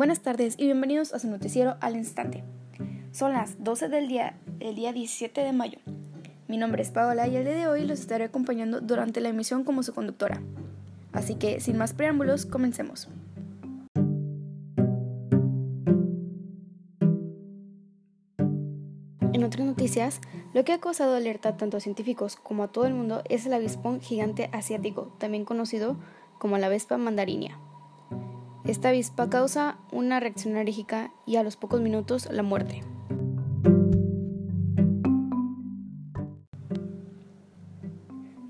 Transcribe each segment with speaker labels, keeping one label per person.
Speaker 1: Buenas tardes y bienvenidos a su noticiero al instante. Son las 12 del día, el día 17 de mayo. Mi nombre es Paola y el día de hoy los estaré acompañando durante la emisión como su conductora. Así que, sin más preámbulos, comencemos. En otras noticias, lo que ha causado alerta tanto a científicos como a todo el mundo es el avispón gigante asiático, también conocido como la Vespa mandarinia. Esta avispa causa una reacción alérgica y a los pocos minutos la muerte.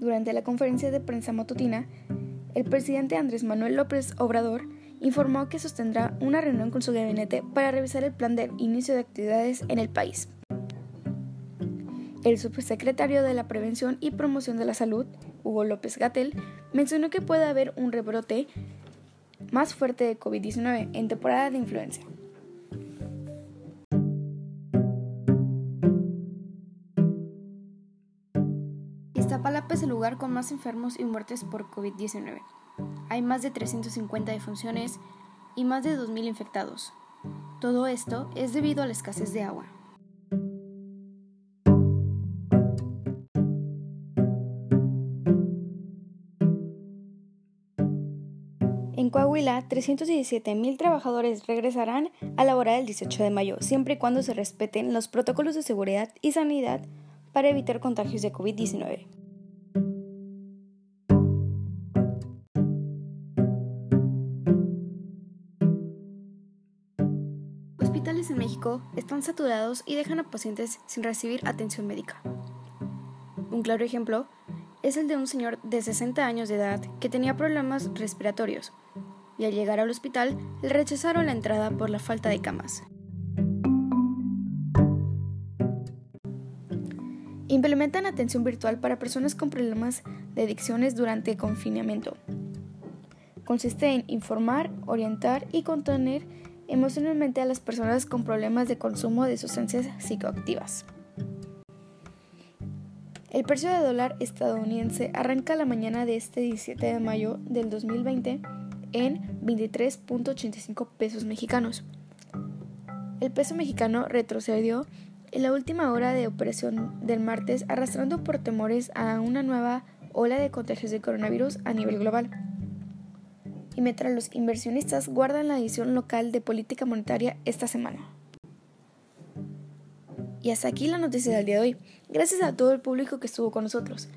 Speaker 1: Durante la conferencia de prensa matutina, el presidente Andrés Manuel López Obrador informó que sostendrá una reunión con su gabinete para revisar el plan de inicio de actividades en el país. El subsecretario de la Prevención y Promoción de la Salud, Hugo López Gatel, mencionó que puede haber un rebrote más fuerte de COVID-19 en temporada de influenza. Iztapalapa es el lugar con más enfermos y muertes por COVID-19. Hay más de 350 defunciones y más de 2.000 infectados. Todo esto es debido a la escasez de agua. En Coahuila, 317.000 trabajadores regresarán a laborar el 18 de mayo, siempre y cuando se respeten los protocolos de seguridad y sanidad para evitar contagios de COVID-19. Hospitales en México están saturados y dejan a pacientes sin recibir atención médica. Un claro ejemplo es el de un señor de 60 años de edad que tenía problemas respiratorios y al llegar al hospital le rechazaron la entrada por la falta de camas. Implementan atención virtual para personas con problemas de adicciones durante confinamiento. Consiste en informar, orientar y contener emocionalmente a las personas con problemas de consumo de sustancias psicoactivas. El precio de dólar estadounidense arranca la mañana de este 17 de mayo del 2020 en 23.85 pesos mexicanos. El peso mexicano retrocedió en la última hora de operación del martes arrastrando por temores a una nueva ola de contagios de coronavirus a nivel global. Y mientras los inversionistas guardan la edición local de política monetaria esta semana. Y hasta aquí la noticia del día de hoy. Gracias a todo el público que estuvo con nosotros.